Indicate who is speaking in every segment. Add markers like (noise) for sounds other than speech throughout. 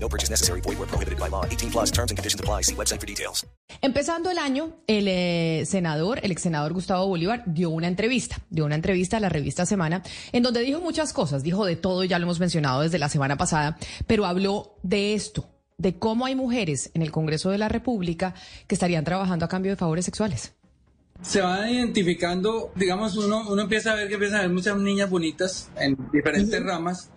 Speaker 1: No purchase necessary. Void where prohibited by law. 18 plus terms and conditions apply. See website for details.
Speaker 2: Empezando el año, el eh, senador, el ex senador Gustavo Bolívar, dio una entrevista, dio una entrevista a la revista Semana, en donde dijo muchas cosas, dijo de todo, ya lo hemos mencionado desde la semana pasada, pero habló de esto, de cómo hay mujeres en el Congreso de la República que estarían trabajando a cambio de favores sexuales.
Speaker 3: Se van identificando, digamos, uno, uno empieza a ver que empiezan a haber muchas niñas bonitas en diferentes ramas.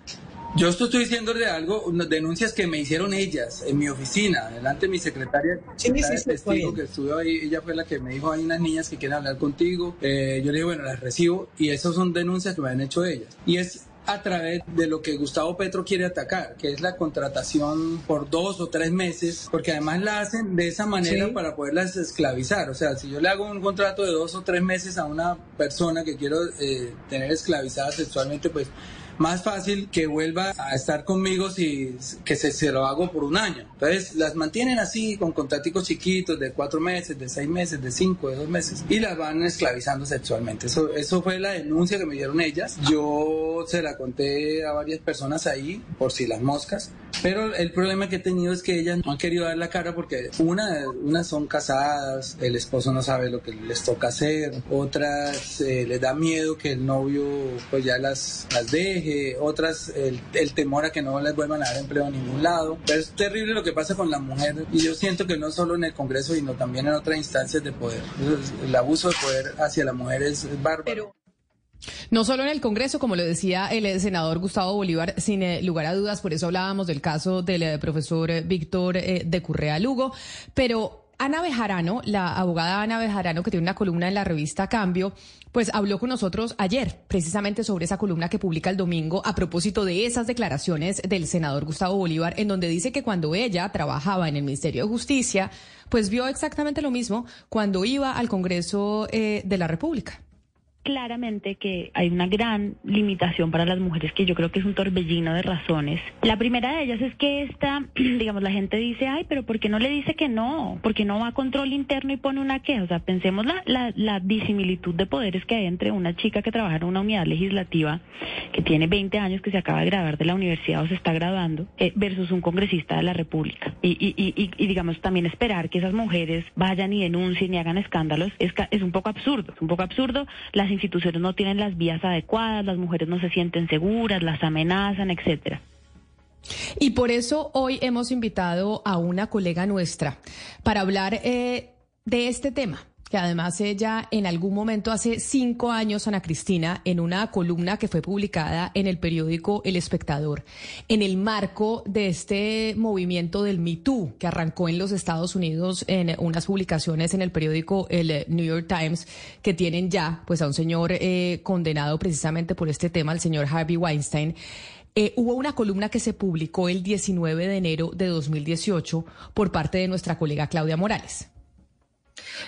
Speaker 3: Yo esto estoy diciendo de algo, unas denuncias que me hicieron ellas en mi oficina, delante de mi secretaria, secretaria de testigo que estuvo ahí, ella fue la que me dijo, hay unas niñas que quieren hablar contigo, Eh, yo le dije, bueno, las recibo, y esas son denuncias que me han hecho ellas. Y es a través de lo que Gustavo Petro quiere atacar, que es la contratación por dos o tres meses, porque además la hacen de esa manera
Speaker 2: Sí.
Speaker 3: para poderlas esclavizar. O sea, si yo le hago un contrato de dos o tres meses a una persona que quiero eh, tener esclavizada sexualmente, pues más fácil que vuelva a estar conmigo si que se, se lo hago por un año. Entonces las mantienen así con contraticos chiquitos de cuatro meses, de seis meses, de cinco, de dos meses y las van esclavizando sexualmente. Eso, eso fue la denuncia que me dieron ellas. Yo se la conté a varias personas ahí por si las moscas. Pero el problema que he tenido es que ellas no han querido dar la cara porque una, unas son casadas, el esposo no sabe lo que les toca hacer, otras eh, les da miedo que el novio pues ya las, las deje, otras el, el temor a que no les vuelvan a dar empleo en ningún lado. Pero es terrible lo que pasa con la mujer y yo siento que no solo en el Congreso sino también en otras instancias de poder. El abuso de poder hacia la mujer es, bárbaro.
Speaker 2: No solo en el Congreso, como lo decía el eh, senador Gustavo Bolívar, sin eh, lugar a dudas, por eso hablábamos del caso del eh, profesor Víctor de Currea Lugo, pero Ana Bejarano, la abogada Ana Bejarano, que tiene una columna en la revista Cambio, pues habló con nosotros ayer precisamente sobre esa columna que publica el domingo a propósito de esas declaraciones del senador Gustavo Bolívar, en donde dice que cuando ella trabajaba en el Ministerio de Justicia, pues vio exactamente lo mismo cuando iba al Congreso eh, de la República.
Speaker 4: Claramente que hay una gran limitación para las mujeres que yo creo que es un torbellino de razones. La primera de ellas es que esta, (clears throat) digamos, la gente dice, ay, pero ¿por qué no le dice que no? ¿Por qué no va a control interno y pone una queja? O sea, pensemos la, la, la disimilitud de poderes que hay entre una chica que trabaja en una unidad legislativa que tiene 20 años, que se acaba de graduar de la universidad o se está graduando, eh, versus un congresista de la República. Y, y, y, y, digamos, también esperar que esas mujeres vayan y denuncien y hagan escándalos es, es un poco absurdo. Es un poco absurdo. Las instituciones no tienen las vías adecuadas, las mujeres no se sienten seguras, las amenazan, etcétera.
Speaker 2: Y por eso hoy hemos invitado a una colega nuestra para hablar eh, de este tema, que además ella en algún momento hace cinco años, Ana Cristina, en una columna que fue publicada en el periódico El Espectador, en el marco de este movimiento del Me Too que arrancó en los Estados Unidos en unas publicaciones en el periódico el New York Times, que tienen ya pues a un señor eh, condenado precisamente por este tema, el señor Harvey Weinstein. Eh, hubo una columna que se publicó el 19 de enero de 2018 por parte de nuestra colega Claudia Morales.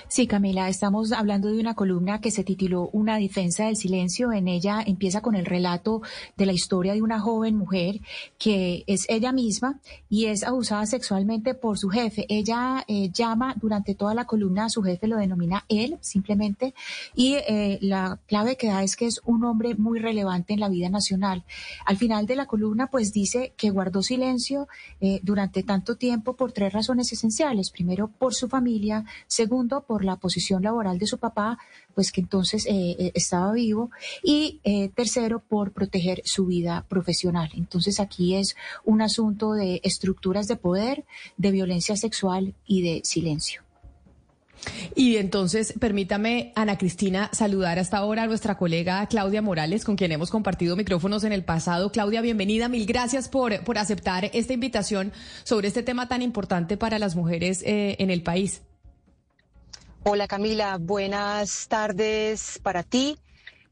Speaker 5: Sí, Camila, estamos hablando de una columna que se tituló Una defensa del silencio. En ella empieza con el relato de la historia de una joven mujer que es ella misma y es abusada sexualmente por su jefe. Ella eh, llama durante toda la columna a su jefe, lo denomina él simplemente, y eh, la clave que da es que es un hombre muy relevante en la vida nacional. Al final de la columna, pues dice que guardó silencio eh, durante tanto tiempo por tres razones esenciales. Primero, por su familia. Segundo, por la posición laboral de su papá, pues que entonces eh, eh, estaba vivo. Y eh, tercero, por proteger su vida profesional. Entonces aquí es un asunto de estructuras de poder, de violencia sexual y de silencio.
Speaker 2: Y entonces, permítame, Ana Cristina, saludar hasta ahora a nuestra colega Claudia Morales, con quien hemos compartido micrófonos en el pasado. Claudia, bienvenida. Mil gracias por, por aceptar esta invitación sobre este tema tan importante para las mujeres en el país.
Speaker 6: Hola Camila, buenas tardes para ti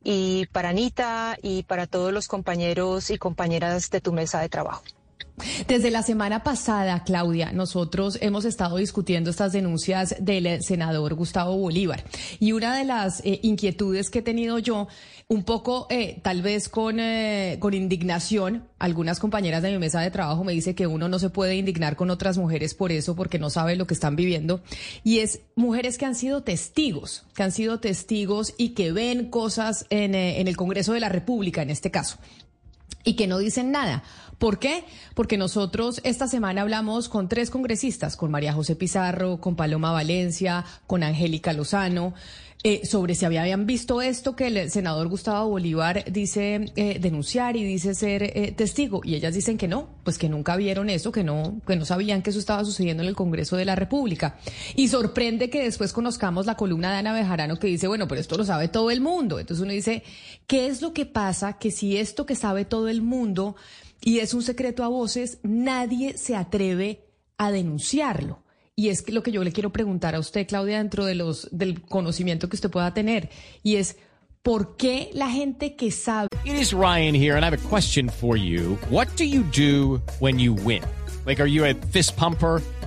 Speaker 6: y para Anita y para todos los compañeros y compañeras de tu mesa de trabajo.
Speaker 2: Desde la semana pasada, Claudia, nosotros hemos estado discutiendo estas denuncias del senador Gustavo Bolívar. Y una de las eh, inquietudes que he tenido yo, un poco eh, tal vez con, eh, con indignación, algunas compañeras de mi mesa de trabajo me dicen que uno no se puede indignar con otras mujeres por eso, porque no sabe lo que están viviendo. Y es mujeres que han sido testigos, que han sido testigos y que ven cosas en el Congreso de la República, en este caso y que no dicen nada. ¿Por qué? Porque nosotros esta semana hablamos con tres congresistas, con María José Pizarro, con Paloma Valencia, con Angélica Lozano, eh, sobre si habían visto esto que el senador Gustavo Bolívar dice eh, denunciar y dice ser eh, testigo. Y ellas dicen que no, pues que nunca vieron eso, que no, que no sabían que eso estaba sucediendo en el Congreso de la República. Y sorprende que después conozcamos la columna de Ana Bejarano que dice, bueno, pero esto lo sabe todo el mundo. Entonces uno dice, ¿qué es lo que pasa? Que si esto que sabe todo el mundo y es un secreto a voces, nadie se atreve a denunciarlo. Y es lo que yo le quiero preguntar a usted, Claudia, dentro de los, del conocimiento que usted pueda tener, y es, ¿por qué la gente que sabe...
Speaker 7: It is Ryan here, and I have a question for you. What do you do when you win? Like, are you a fist pumper?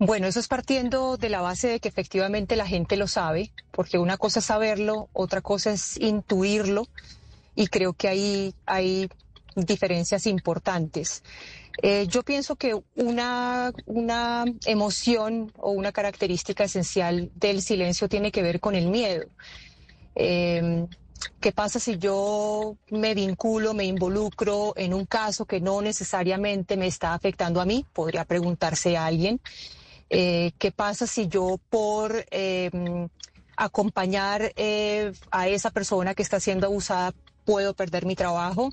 Speaker 6: Bueno, eso es partiendo de la base de que efectivamente la gente lo sabe, porque una cosa es saberlo, otra cosa es intuirlo, y creo que ahí hay diferencias importantes. Eh, yo pienso que una, una emoción o una característica esencial del silencio tiene que ver con el miedo. Eh, ¿Qué pasa si yo me vinculo, me involucro en un caso que no necesariamente me está afectando a mí? Podría preguntarse a alguien. Eh, ¿Qué pasa si yo por em, acompañar eh, a esa persona que está siendo abusada puedo perder mi trabajo?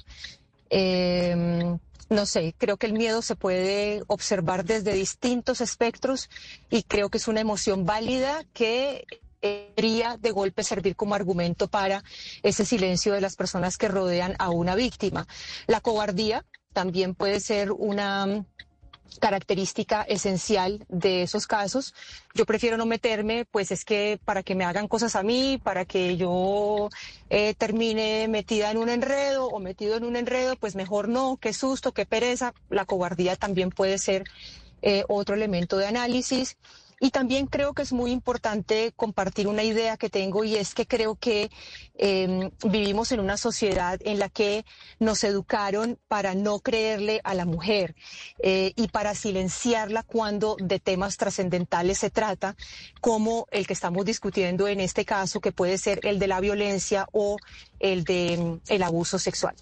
Speaker 6: Em, no sé, creo que el miedo se puede observar desde distintos espectros y creo que es una emoción válida que debería de golpe servir como argumento para ese silencio de las personas que rodean a una víctima. La cobardía también puede ser una característica esencial de esos casos. Yo prefiero no meterme, pues es que para que me hagan cosas a mí, para que yo eh, termine metida en un enredo o metido en un enredo, pues mejor no, qué susto, qué pereza. La cobardía también puede ser eh, otro elemento de análisis. Y también creo que es muy importante compartir una idea que tengo y es que creo que eh, vivimos en una sociedad en la que nos educaron para no creerle a la mujer eh, y para silenciarla cuando de temas trascendentales se trata, como el que estamos discutiendo en este caso, que puede ser el de la violencia o el de el abuso sexual.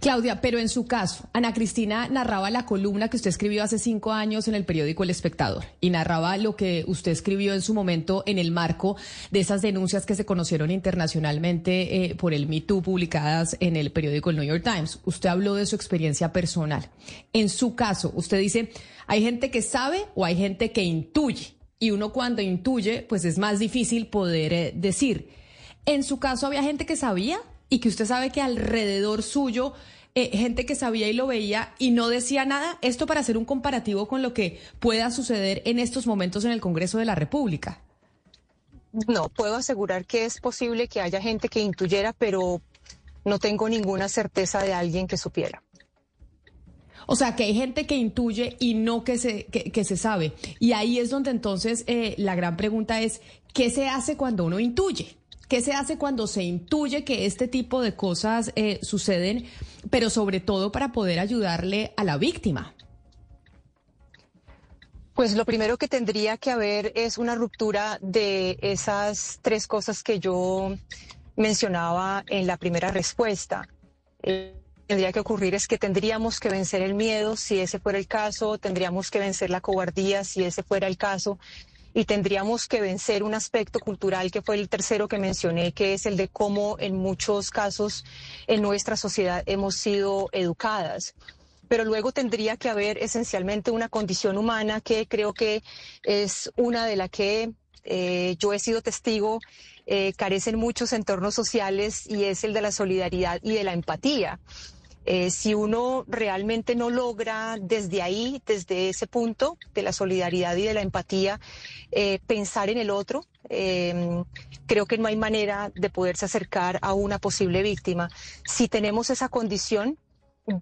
Speaker 2: Claudia, pero en su caso, Ana Cristina narraba la columna que usted escribió hace cinco años en el periódico El Espectador y narraba lo que usted escribió en su momento en el marco de esas denuncias que se conocieron internacionalmente eh, por el Me Too publicadas en el periódico El New York Times. Usted habló de su experiencia personal. En su caso, usted dice, hay gente que sabe o hay gente que intuye y uno cuando intuye, pues es más difícil poder eh, decir. En su caso, había gente que sabía y que usted sabe que alrededor suyo eh, gente que sabía y lo veía y no decía nada, esto para hacer un comparativo con lo que pueda suceder en estos momentos en el Congreso de la República.
Speaker 6: No, puedo asegurar que es posible que haya gente que intuyera, pero no tengo ninguna certeza de alguien que supiera.
Speaker 2: O sea, que hay gente que intuye y no que se, que, se sabe. Y ahí es donde entonces eh, la gran pregunta es, ¿qué se hace cuando uno intuye? ¿Qué se hace cuando se intuye que este tipo de cosas eh, suceden, pero sobre todo para poder ayudarle a la víctima?
Speaker 6: Pues lo primero que tendría que haber es una ruptura de esas tres cosas que yo mencionaba en la primera respuesta. Eh, tendría que ocurrir es que tendríamos que vencer el miedo, si ese fuera el caso, tendríamos que vencer la cobardía, si ese fuera el caso, y tendríamos que vencer un aspecto cultural que fue el tercero que mencioné, que es el de cómo en muchos casos en nuestra sociedad hemos sido educadas. pero luego tendría que haber esencialmente una condición humana que creo que es una de la que eh, yo he sido testigo, eh, carecen muchos entornos sociales y es el de la solidaridad y de la empatía. Eh, si uno realmente no logra desde ahí, desde ese punto de la solidaridad y de la empatía, eh, pensar en el otro, eh, creo que no hay manera de poderse acercar a una posible víctima. Si tenemos esa condición,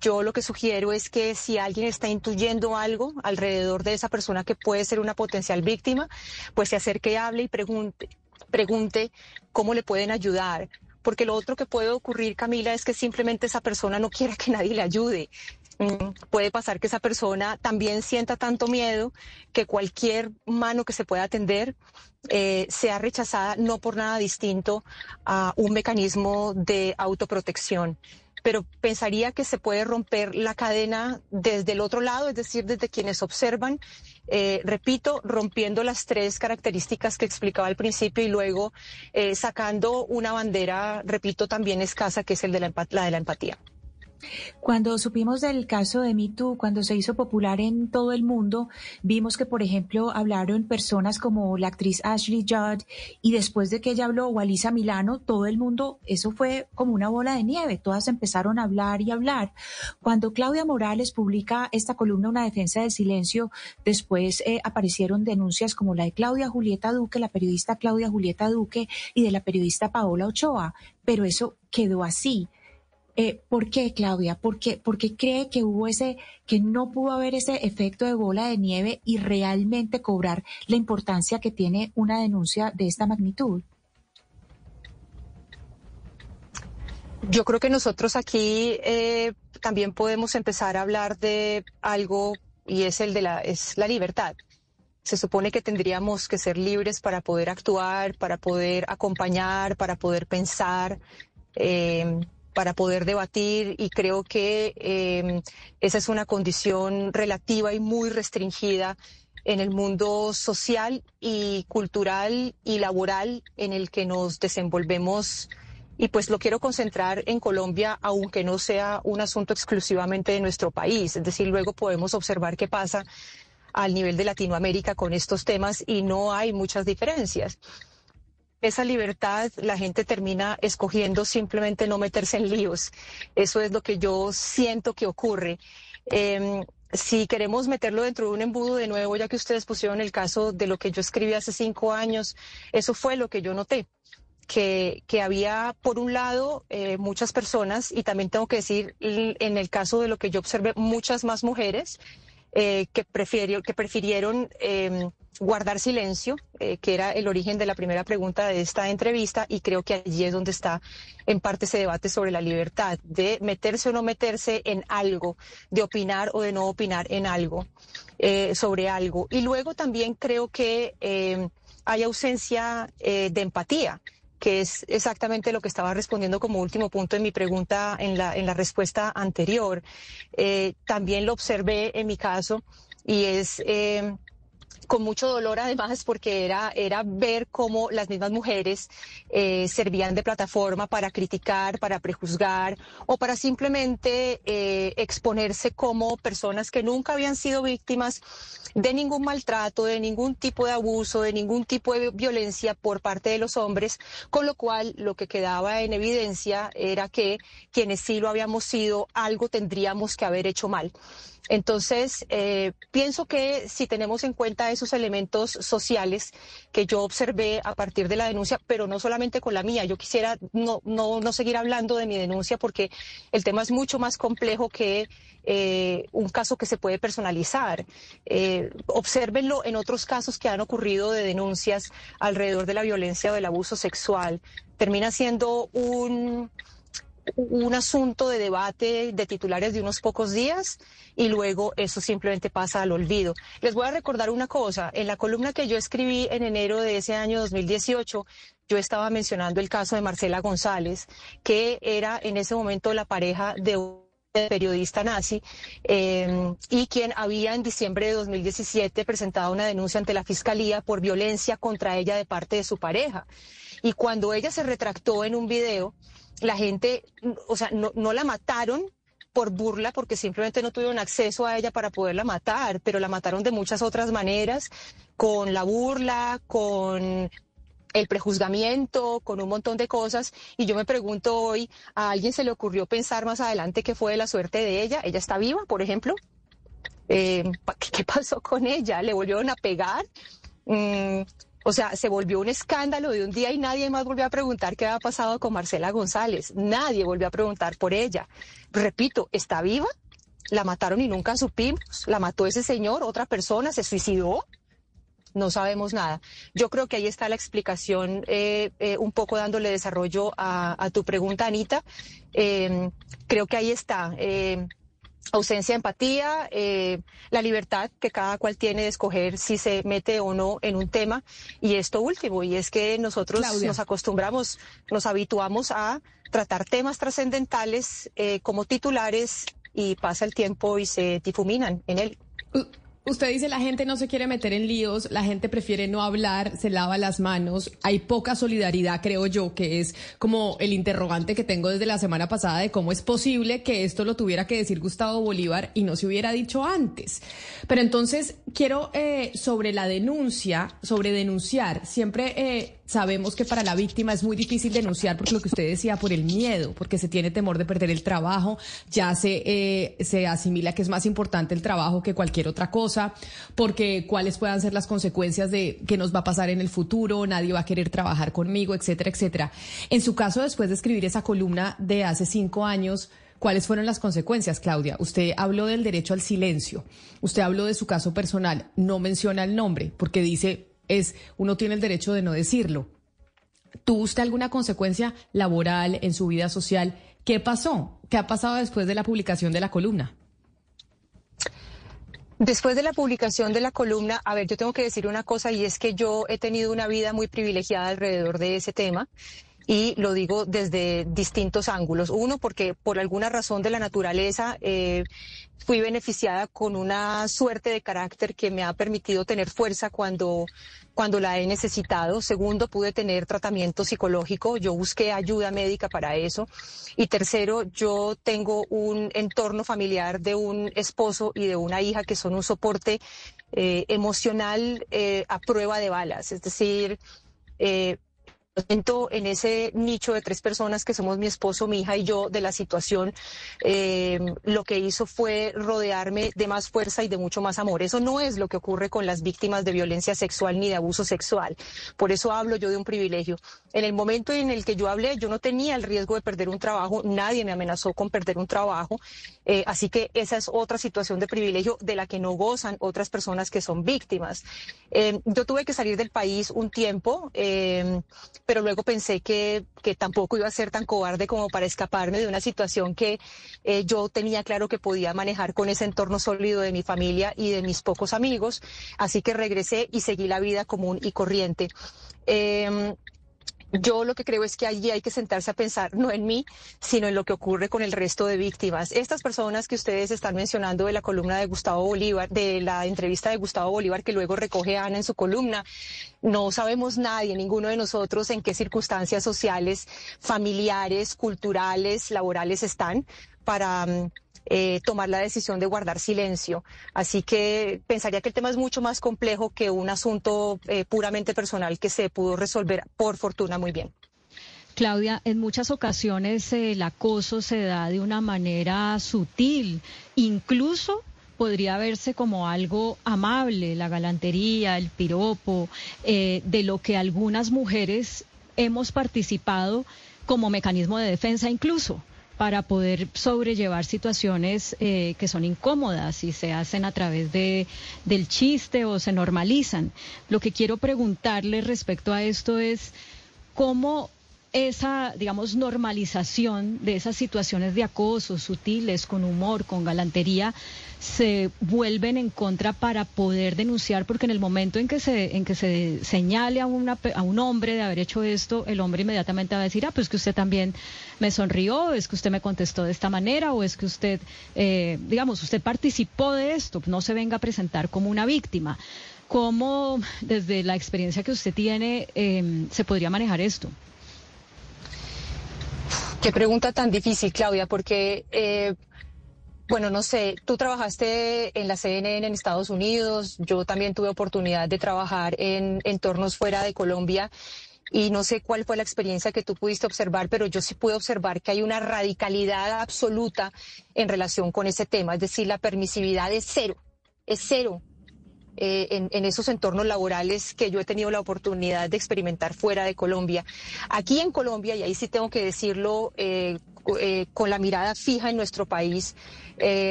Speaker 6: yo lo que sugiero es que si alguien está intuyendo algo alrededor de esa persona que puede ser una potencial víctima, pues se acerque, hable y pregunte cómo le pueden ayudar, porque lo otro que puede ocurrir, Camila, es que simplemente esa persona no quiera que nadie le ayude. Mm, puede pasar que esa persona también sienta tanto miedo que cualquier mano que se pueda atender eh, sea rechazada no por nada distinto a un mecanismo de autoprotección pero pensaría que se puede romper la cadena desde el otro lado, es decir, desde quienes observan, eh, repito, rompiendo las tres características que explicaba al principio y luego eh, sacando una bandera, repito, también escasa, que es el de la, la de la empatía.
Speaker 5: Cuando supimos del caso de MeToo, cuando se hizo popular en todo el mundo, vimos que, por ejemplo, hablaron personas como la actriz Ashley Judd y después de que ella habló, Walisa Milano, todo el mundo, eso fue como una bola de nieve, todas empezaron a hablar y hablar. Cuando Claudia Morales publica esta columna, Una defensa del silencio, después eh, aparecieron denuncias como la de Claudia Julieta Duque, la periodista Claudia Julieta Duque y de la periodista Paola Ochoa, pero eso quedó así. Eh, ¿Por qué, Claudia? ¿Por qué, cree que hubo ese, que no pudo haber ese efecto de bola de nieve y realmente cobrar la importancia que tiene una denuncia de esta magnitud?
Speaker 6: Yo creo que nosotros aquí eh, también podemos empezar a hablar de algo y es el de la, es la libertad. Se supone que tendríamos que ser libres para poder actuar, para poder acompañar, para poder pensar. Eh, para poder debatir y creo que em, esa es una condición relativa y muy restringida en el mundo social y cultural y laboral en el que nos desenvolvemos. Y pues lo quiero concentrar en Colombia, aunque no sea un asunto exclusivamente de nuestro país. Es decir, luego podemos observar qué pasa al nivel de Latinoamérica con estos temas y no hay muchas diferencias esa libertad la gente termina escogiendo simplemente no meterse en líos. Eso es lo que yo siento que ocurre. Em, si queremos meterlo dentro de un embudo de nuevo, ya que ustedes pusieron el caso de lo que yo escribí hace cinco años, eso fue lo que yo noté. Que, que había, por un lado, eh, muchas personas, y también tengo que decir, en el caso de lo que yo observé, muchas más mujeres eh, que, prefirió, que prefirieron em, guardar silencio, eh, que era el origen de la primera pregunta de esta entrevista, y creo que allí es donde está en parte ese debate sobre la libertad, de meterse o no meterse en algo, de opinar o de no opinar en algo, eh, sobre algo. Y luego también creo que em, hay ausencia de empatía que es exactamente lo que estaba respondiendo como último punto en mi pregunta en la, en la respuesta anterior. Eh, también lo observé en mi caso y es eh, con mucho dolor además porque era, era ver cómo las mismas mujeres eh, servían de plataforma para criticar, para prejuzgar o para simplemente eh, exponerse como personas que nunca habían sido víctimas de ningún maltrato, de ningún tipo de abuso, de ningún tipo de violencia por parte de los hombres, con lo cual lo que quedaba en evidencia era que quienes sí lo habíamos sido, algo tendríamos que haber hecho mal. Entonces, eh, pienso que si tenemos en cuenta esos elementos sociales que yo observé a partir de la denuncia, pero no solamente con la mía, yo quisiera no, no, no seguir hablando de mi denuncia porque el tema es mucho más complejo que eh, un caso que se puede personalizar. Eh, obsérvenlo en otros casos que han ocurrido de denuncias alrededor de la violencia o del abuso sexual. Termina siendo un un asunto de debate de titulares de unos pocos días y luego eso simplemente pasa al olvido. Les voy a recordar una cosa, en la columna que yo escribí en enero de ese año 2018, yo estaba mencionando el caso de Marcela González, que era en ese momento la pareja de un periodista nazi eh, y quien había en diciembre de 2017 presentado una denuncia ante la fiscalía por violencia contra ella de parte de su pareja. Y cuando ella se retractó en un video, la gente, o sea, no, la mataron, por burla, porque simplemente no tuvieron acceso a ella para poderla matar, pero la mataron de muchas otras maneras, con la burla, con el prejuzgamiento, con un montón de cosas. Y yo me pregunto hoy, ¿a alguien se le ocurrió pensar más adelante qué fue la suerte de ella? ¿Ella está viva, por ejemplo? Eh, ¿Qué pasó con ella? ¿Le volvieron a pegar? Mm, o sea, se volvió un escándalo de un día y nadie más volvió a preguntar qué había pasado con Marcela González. Nadie volvió a preguntar por ella. Repito, ¿está viva? ¿La mataron y nunca supimos? ¿La mató ese señor? ¿Otra persona? ¿Se suicidó? No sabemos nada. Yo creo que ahí está la explicación, eh, eh, un poco dándole desarrollo a, tu pregunta, Anita. Eh, creo que ahí está ausencia de empatía, eh, la libertad que cada cual tiene de escoger si se mete o no en un tema. Y esto último, y es que nosotros nos acostumbramos, nos habituamos a tratar temas trascendentales eh, como titulares y pasa el tiempo y se difuminan en él.
Speaker 2: Usted dice la gente no se quiere meter en líos, la gente prefiere no hablar, se lava las manos, hay poca solidaridad, creo yo, que es como el interrogante que tengo desde la semana pasada de cómo es posible que esto lo tuviera que decir Gustavo Bolívar y no se hubiera dicho antes. Pero entonces quiero eh, sobre la denuncia, sobre denunciar, siempre eh, Sabemos que para la víctima es muy difícil denunciar porque lo que usted decía, por el miedo, porque se tiene temor de perder el trabajo, ya se, eh, se asimila que es más importante el trabajo que cualquier otra cosa, porque cuáles puedan ser las consecuencias de qué nos va a pasar en el futuro, nadie va a querer trabajar conmigo, etcétera, etcétera. En su caso, después de escribir esa columna de hace cinco años, ¿Cuáles fueron las consecuencias, Claudia? Usted habló del derecho al silencio, usted habló de su caso personal, no menciona el nombre, porque dice es uno tiene el derecho de no decirlo. ¿Tuvo usted alguna consecuencia laboral en su vida social? ¿Qué pasó? ¿Qué ha pasado después de la publicación de la columna?
Speaker 6: Después de la publicación de la columna, a ver, yo tengo que decir una cosa y es que yo he tenido una vida muy privilegiada alrededor de ese tema y lo digo desde distintos ángulos. Uno, porque por alguna razón de la naturaleza eh, fui beneficiada con una suerte de carácter que me ha permitido tener fuerza cuando, cuando la he necesitado. Segundo, pude tener tratamiento psicológico. Yo busqué ayuda médica para eso. Y tercero, yo tengo un entorno familiar de un esposo y de una hija que son un soporte eh, emocional eh, a prueba de balas. Es decir, en ese nicho de tres personas que somos mi esposo, mi hija y yo de la situación, eh, lo que hizo fue rodearme de más fuerza y de mucho más amor. Eso no es lo que ocurre con las víctimas de violencia sexual ni de abuso sexual. Por eso hablo yo de un privilegio. En el momento en el que yo hablé, yo no tenía el riesgo de perder un trabajo, nadie me amenazó con perder un trabajo, eh, así que esa es otra situación de privilegio de la que no gozan otras personas que son víctimas. Eh, yo tuve que salir del país un tiempo pero luego pensé que, que, tampoco iba a ser tan cobarde como para escaparme de una situación que eh, yo tenía claro que podía manejar con ese entorno sólido de mi familia y de mis pocos amigos. Así que regresé y seguí la vida común y corriente. Eh, yo lo que creo es que allí hay que sentarse a pensar no en mí, sino en lo que ocurre con el resto de víctimas. Estas personas que ustedes están mencionando de la columna de Gustavo Bolívar, de la entrevista de Gustavo Bolívar que luego recoge Ana en su columna, no sabemos nadie, ninguno de nosotros en qué circunstancias sociales, familiares, culturales, laborales están para mm, eh, tomar la decisión de guardar silencio. Así que pensaría que el tema es mucho más complejo que un asunto eh, puramente personal que se pudo resolver, por fortuna, muy bien.
Speaker 8: Claudia, en muchas ocasiones el acoso se da de una manera sutil, incluso podría verse como algo amable, la galantería, el piropo, eh, de lo que algunas mujeres hemos participado como mecanismo de defensa incluso para poder sobrellevar situaciones eh, que son incómodas y se hacen a través de, del chiste o se normalizan. Lo que quiero preguntarle respecto a esto es cómo esa, digamos, normalización de esas situaciones de acoso sutiles, con humor, con galantería, se vuelven en contra para poder denunciar, porque en el momento en que se, en que se señale a, una, a un hombre de haber hecho esto, el hombre inmediatamente va a decir, ah, pues que usted también me sonrió, es que usted me contestó de esta manera, o es que usted, eh, digamos, usted participó de esto, no se venga a presentar como una víctima. ¿Cómo, desde la experiencia que usted tiene, eh, se podría manejar esto?
Speaker 6: Qué pregunta tan difícil, Claudia, porque eh, Bueno, no sé, tú trabajaste en la CNN en Estados Unidos, yo también tuve oportunidad de trabajar en entornos fuera de Colombia y no sé cuál fue la experiencia que tú pudiste observar, pero yo sí pude observar que hay una radicalidad absoluta en relación con ese tema, es decir, la permisividad es cero, es cero. Eh, en, esos entornos laborales que yo he tenido la oportunidad de experimentar fuera de Colombia. Aquí en Colombia, y ahí sí tengo que decirlo eh, eh, con la mirada fija en nuestro país,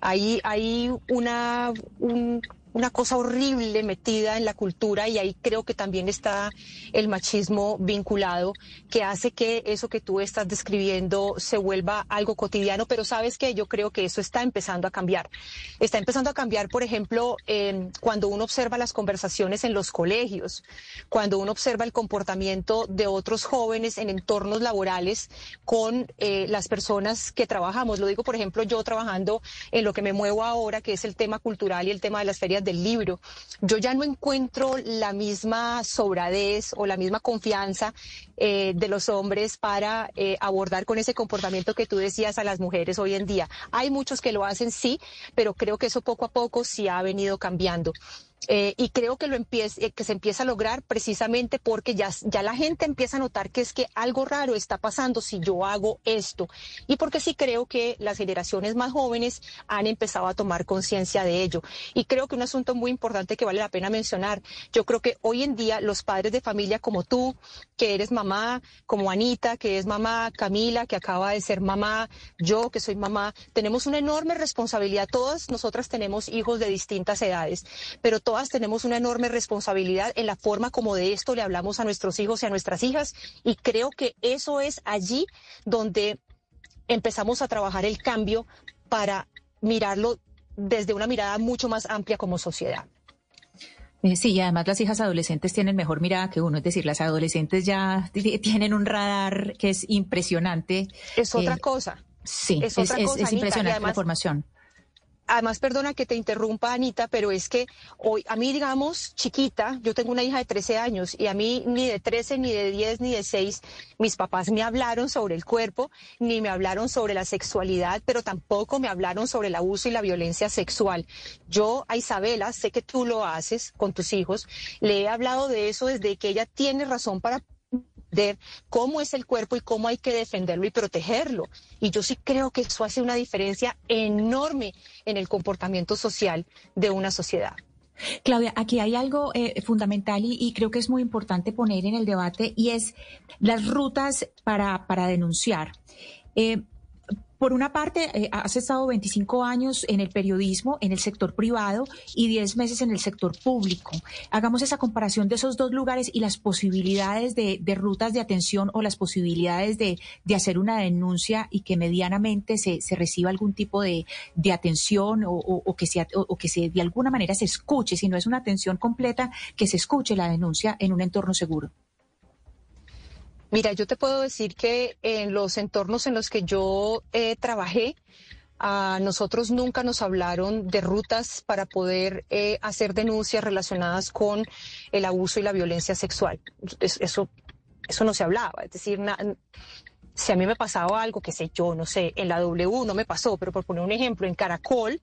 Speaker 6: hay, hay una, un, una cosa horrible metida en la cultura y ahí creo que también está el machismo vinculado que hace que eso que tú estás describiendo se vuelva algo cotidiano, pero sabes que yo creo que eso está empezando a cambiar. Está empezando a cambiar, por ejemplo, cuando uno observa las conversaciones en los colegios, cuando uno observa el comportamiento de otros jóvenes en entornos laborales con eh, las personas que trabajamos. Lo digo, por ejemplo, yo trabajando en lo que me muevo ahora, que es el tema cultural y el tema de las ferias del libro, yo ya no encuentro la misma sobradez o la misma confianza eh, de los hombres para eh, abordar con ese comportamiento que tú decías a las mujeres hoy en día. Hay muchos que lo hacen, sí, pero creo que eso poco a poco sí ha venido cambiando. Eh, y creo que lo empieza, que se empieza a lograr precisamente porque ya, ya la gente empieza a notar que es que algo raro está pasando si yo hago esto. Y porque sí creo que las generaciones más jóvenes han empezado a tomar conciencia de ello. Y creo que un asunto muy importante que vale la pena mencionar, yo creo que hoy en día los padres de familia como tú, que eres mamá, como Anita, que es mamá, Camila, que acaba de ser mamá, yo que soy mamá, tenemos una enorme responsabilidad. Todas nosotras tenemos hijos de distintas edades, pero todas tenemos una enorme responsabilidad en la forma como de esto le hablamos a nuestros hijos y a nuestras hijas y creo que eso es allí donde empezamos a trabajar el cambio para mirarlo desde una mirada mucho más amplia como sociedad.
Speaker 5: Eh, sí, y además las hijas adolescentes tienen mejor mirada que uno, es decir, las adolescentes ya (laughs) tienen un radar que es impresionante.
Speaker 6: Es otra eh, cosa.
Speaker 5: Sí, es, impresionante la formación.
Speaker 6: Además, perdona que te interrumpa, Anita, pero es que hoy, a mí, digamos, chiquita, yo tengo una hija de 13 años y a mí ni de 13, ni de 10, ni de 6, mis papás me hablaron sobre el cuerpo, ni me hablaron sobre la sexualidad, pero tampoco me hablaron sobre el abuso y la violencia sexual. Yo a Isabela, sé que tú lo haces con tus hijos, le he hablado de eso desde que ella tiene razón para cómo es el cuerpo y cómo hay que defenderlo y protegerlo. Y yo sí creo que eso hace una diferencia enorme en el comportamiento social de una sociedad.
Speaker 5: Claudia, aquí hay algo eh, fundamental y, creo que es muy importante poner en el debate y es las rutas para, para denunciar. Eh, por una parte, eh, has estado 25 años en el periodismo, en el sector privado y 10 meses en el sector público. Hagamos esa comparación de esos dos lugares y las posibilidades de, rutas de atención o las posibilidades de, hacer una denuncia y que medianamente se, reciba algún tipo de, atención o, que se, o que se de alguna manera se escuche, si no es una atención completa, que se escuche la denuncia en un entorno seguro.
Speaker 6: Mira, yo te puedo decir que en los entornos en los que yo eh, trabajé, a nosotros nunca nos hablaron de rutas para poder eh, hacer denuncias relacionadas con el abuso y la violencia sexual. Eso, eso no se hablaba. Es decir, si a mí me pasaba algo, que sé yo, no sé, en la W no me pasó, pero por poner un ejemplo, en Caracol,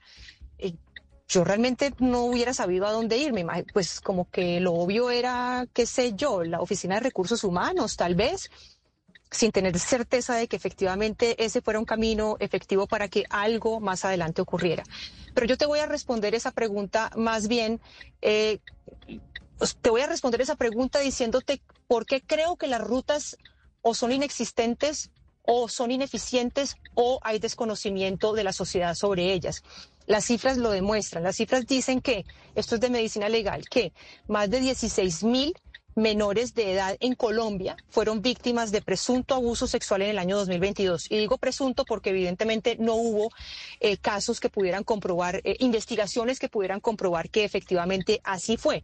Speaker 6: yo realmente no hubiera sabido a dónde irme. Pues como que lo obvio era, qué sé yo, la Oficina de Recursos Humanos, tal vez, sin tener certeza de que efectivamente ese fuera un camino efectivo para que algo más adelante ocurriera. Pero yo te voy a responder esa pregunta más bien, eh, te voy a responder esa pregunta diciéndote por qué creo que las rutas o son inexistentes o son ineficientes o hay desconocimiento de la sociedad sobre ellas. Las cifras lo demuestran. Las cifras dicen que, esto es de medicina legal, que más de 16 mil menores de edad en Colombia fueron víctimas de presunto abuso sexual en el año 2022. Y digo presunto porque evidentemente no hubo eh, casos que pudieran comprobar, eh, investigaciones que pudieran comprobar que efectivamente así fue.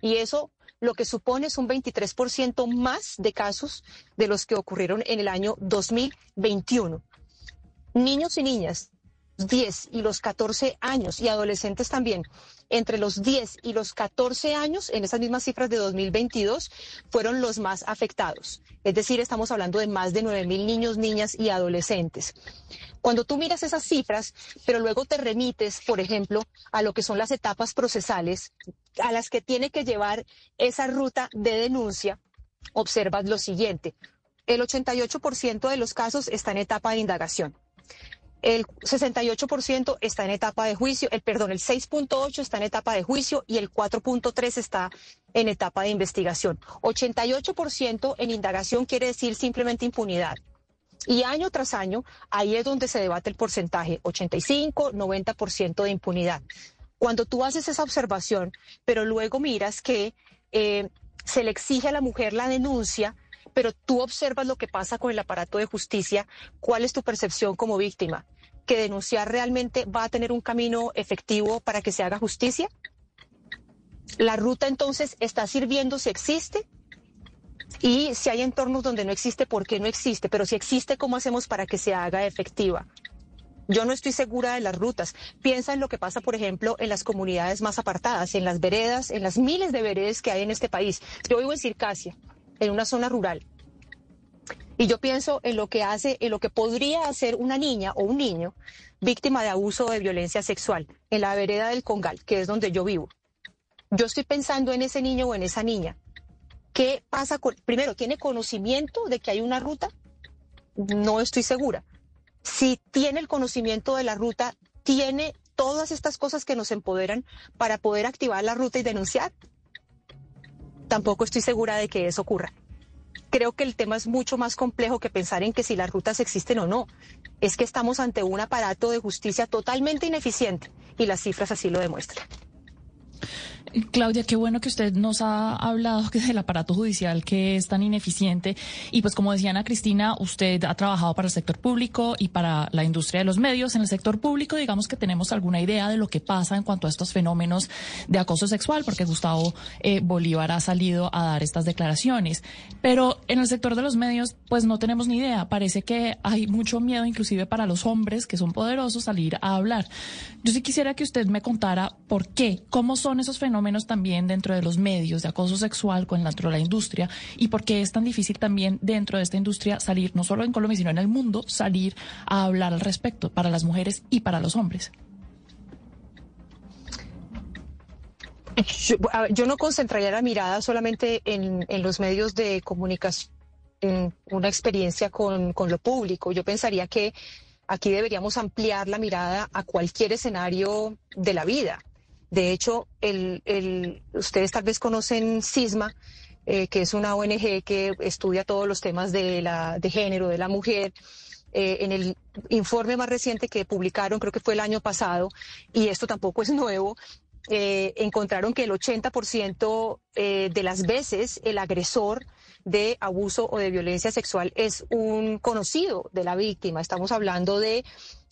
Speaker 6: Y eso lo que supone es un 23% más de casos de los que ocurrieron en el año 2021. Niños y niñas 10 y los 14 años y adolescentes también, entre los 10 y los 14 años, en esas mismas cifras de 2022, fueron los más afectados. Es decir, estamos hablando de más de 9 mil niños, niñas y adolescentes. Cuando tú miras esas cifras, pero luego te remites, por ejemplo, a lo que son las etapas procesales a las que tiene que llevar esa ruta de denuncia, observas lo siguiente. El 88% de los casos está en etapa de indagación el 68% está en etapa de juicio, el perdón, el 6.8 está en etapa de juicio y el 4.3 está en etapa de investigación. 88% en indagación quiere decir simplemente impunidad. Y año tras año, ahí es donde se debate el porcentaje, 85, 90% de impunidad. Cuando tú haces esa observación, pero luego miras que eh, se le exige a la mujer la denuncia, pero tú observas lo que pasa con el aparato de justicia, ¿cuál es tu percepción como víctima? que denunciar realmente va a tener un camino efectivo para que se haga justicia? La ruta entonces está sirviendo si existe y si hay entornos donde no existe, ¿por qué no existe? Pero si existe, ¿cómo hacemos para que se haga efectiva? Yo no estoy segura de las rutas. Piensa en lo que pasa, por ejemplo, en las comunidades más apartadas, en las veredas, en las miles de veredas que hay en este país. Yo vivo en Circasia, en una zona rural. Y yo pienso en lo que hace, en lo que podría hacer una niña o un niño víctima de abuso de violencia sexual en la vereda del Congal, que es donde yo vivo. Yo estoy pensando en ese niño o en esa niña. ¿Qué pasa con, primero, tiene conocimiento de que hay una ruta? No estoy segura. Si tiene el conocimiento de la ruta, tiene todas estas cosas que nos empoderan para poder activar la ruta y denunciar. Tampoco estoy segura de que eso ocurra creo que el tema es mucho más complejo que pensar en que si las rutas existen o no. Es que estamos ante un aparato de justicia totalmente ineficiente y las cifras así lo demuestran.
Speaker 9: Claudia, qué bueno que usted nos ha hablado (laughs) del aparato judicial que es tan ineficiente. Y pues como decía Ana Cristina, usted ha trabajado para el sector público y para la industria de los medios. En el sector público, digamos que tenemos alguna idea de lo que pasa en cuanto a estos fenómenos de acoso sexual, porque Gustavo eh, Bolívar ha salido a dar estas declaraciones. Pero en el sector de los medios, pues no tenemos ni idea. Parece que hay mucho miedo, inclusive para los hombres que son poderosos, salir a hablar. Yo sí quisiera que usted me contara por qué, cómo son esos fenómenos también dentro de los medios de acoso sexual con la industria y por qué es tan difícil también dentro de esta industria salir, no solo en Colombia, sino en el mundo, salir a hablar al respecto para las mujeres y para los hombres.
Speaker 6: Yo, no concentraría la mirada solamente en, los medios de comunicación, en una experiencia con lo público. Yo pensaría que aquí deberíamos ampliar la mirada a cualquier escenario de la vida. De hecho, el, ustedes tal vez conocen CISMA, eh, que es una ONG que estudia todos los temas de, la, de género, de la mujer. Eh, en el informe más reciente que publicaron, creo que fue el año pasado, y esto tampoco es nuevo, eh, encontraron que el 80% de las veces el agresor de abuso o de violencia sexual es un conocido de la víctima. Estamos hablando de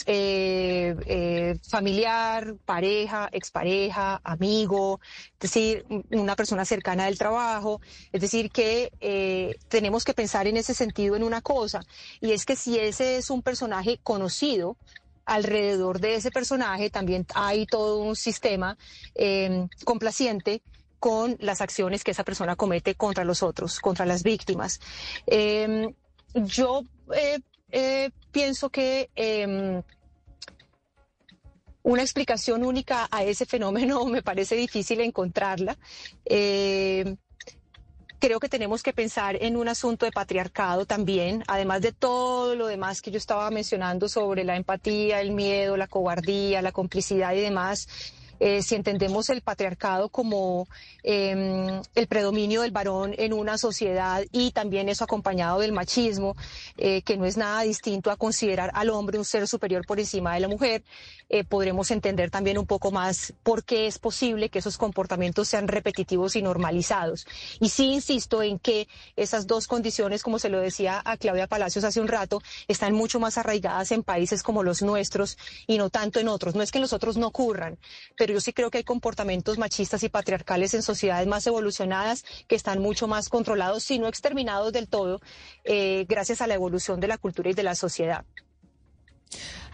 Speaker 6: eh, eh, familiar, pareja, expareja, amigo, es decir, una persona cercana del trabajo. Es decir, que eh, tenemos que pensar en ese sentido en una cosa, y es que si ese es un personaje conocido, alrededor de ese personaje también hay todo un sistema complaciente con las acciones que esa persona comete contra los otros, contra las víctimas. Em, yo eh, eh, pienso que em, una explicación única a ese fenómeno (laughs) me parece difícil encontrarla. Em, creo que tenemos que pensar en un asunto de patriarcado también, además de todo lo demás que yo estaba mencionando sobre la empatía, el miedo, la cobardía, la complicidad y demás. Eh, si entendemos el patriarcado como em, el predominio del varón en una sociedad y también eso acompañado del machismo, eh, que no es nada distinto a considerar al hombre un ser superior por encima de la mujer, eh, podremos entender también un poco más por qué es posible que esos comportamientos sean repetitivos y normalizados. Y sí insisto en que esas dos condiciones, como se lo decía a Claudia Palacios hace un rato, están mucho más arraigadas en países como los nuestros y no tanto en otros. No es que en los otros no ocurran, pero yo sí creo que hay comportamientos machistas y patriarcales en sociedades más evolucionadas que están mucho más controlados, si no exterminados del todo, eh, gracias a la evolución de la cultura y de la sociedad.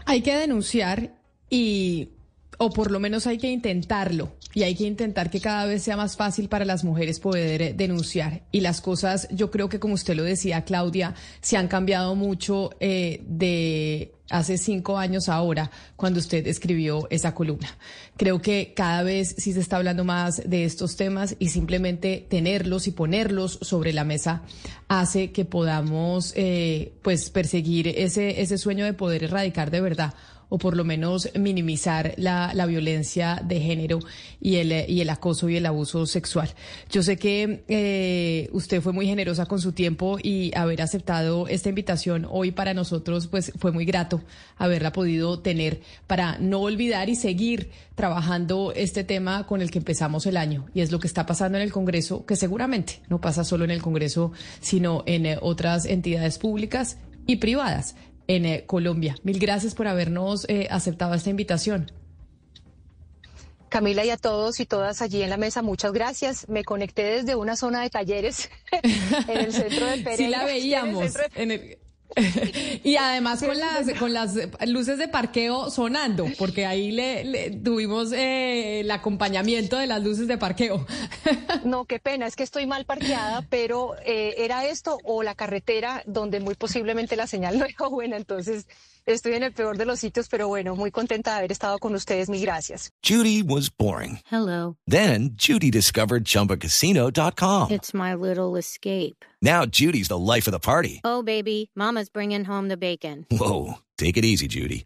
Speaker 2: Hay que denunciar y o por lo menos hay que intentarlo y hay que intentar que cada vez sea más fácil para las mujeres poder eh, denunciar. Y las cosas, yo creo que como usted lo decía, Claudia, se han cambiado mucho eh, de hace cinco años ahora, cuando usted escribió esa columna. Creo que cada vez sí se está hablando más de estos temas y simplemente tenerlos y ponerlos sobre la mesa hace que podamos eh, pues perseguir ese, ese sueño de poder erradicar de verdad o por lo menos minimizar la, la violencia de género y el, y el acoso y el abuso sexual. Yo sé que eh, usted fue muy generosa con su tiempo y haber aceptado esta invitación hoy para nosotros pues fue muy grato haberla podido tener para no olvidar y seguir trabajando este tema con el que empezamos el año y es lo que está pasando en el Congreso, que seguramente no pasa solo en el Congreso, sino en eh, otras entidades públicas y privadas en eh, Colombia. Mil gracias por habernos eh, aceptado esta invitación.
Speaker 6: Camila y a todos y todas allí en la mesa, muchas gracias. Me conecté desde una zona de talleres (laughs) en el centro de Pereira.
Speaker 2: Sí la veíamos. En el, (laughs) y además con las con las luces de parqueo sonando, porque ahí le, tuvimos eh, el acompañamiento de las luces de parqueo. (laughs)
Speaker 6: No, qué pena, es que estoy mal parqueada, pero eh, era esto o la carretera donde muy posiblemente la señal no era buena, entonces estoy en el peor de los sitios, pero bueno, muy contenta de haber estado con ustedes. Mil gracias.
Speaker 10: Judy was boring.
Speaker 11: Hello.
Speaker 10: Then Judy discovered ChumbaCasino.com.
Speaker 11: It's my little escape.
Speaker 10: Now Judy's the life of the party.
Speaker 11: Oh, baby, Mama's bringing home the bacon.
Speaker 10: Whoa, take it easy, Judy.